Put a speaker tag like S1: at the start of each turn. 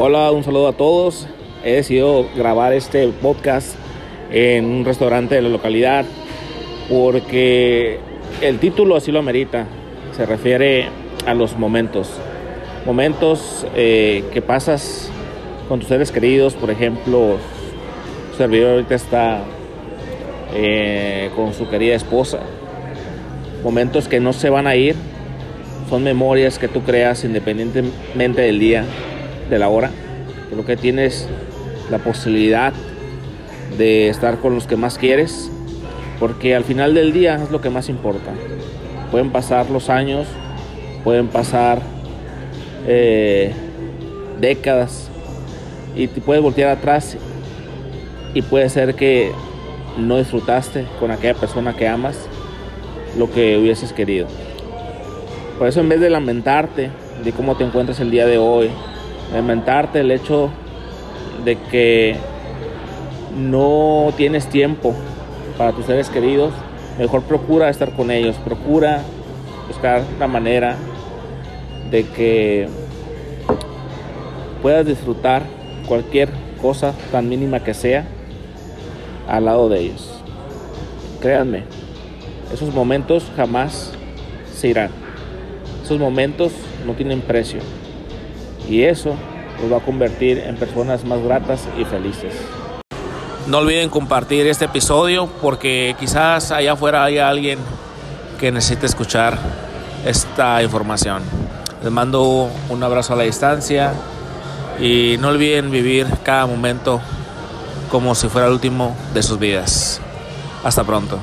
S1: Hola, un saludo a todos. He decidido grabar este podcast en un restaurante de la localidad porque el título así lo amerita. Se refiere a los momentos. Momentos eh, que pasas con tus seres queridos, por ejemplo, su servidor ahorita está eh, con su querida esposa. Momentos que no se van a ir, son memorias que tú creas independientemente del día de la hora. Creo que tienes la posibilidad de estar con los que más quieres, porque al final del día es lo que más importa. Pueden pasar los años, pueden pasar eh, décadas y te puedes voltear atrás y puede ser que no disfrutaste con aquella persona que amas lo que hubieses querido. Por eso en vez de lamentarte de cómo te encuentras el día de hoy, lamentarte el hecho de que no tienes tiempo para tus seres queridos, mejor procura estar con ellos, procura buscar la manera de que puedas disfrutar cualquier cosa tan mínima que sea al lado de ellos. Créanme, esos momentos jamás se irán. Esos momentos no tienen precio. Y eso los va a convertir en personas más gratas y felices. No olviden compartir este episodio porque quizás allá afuera haya alguien que necesite escuchar esta información. Les mando un abrazo a la distancia y no olviden vivir cada momento como si fuera el último de sus vidas. Hasta pronto.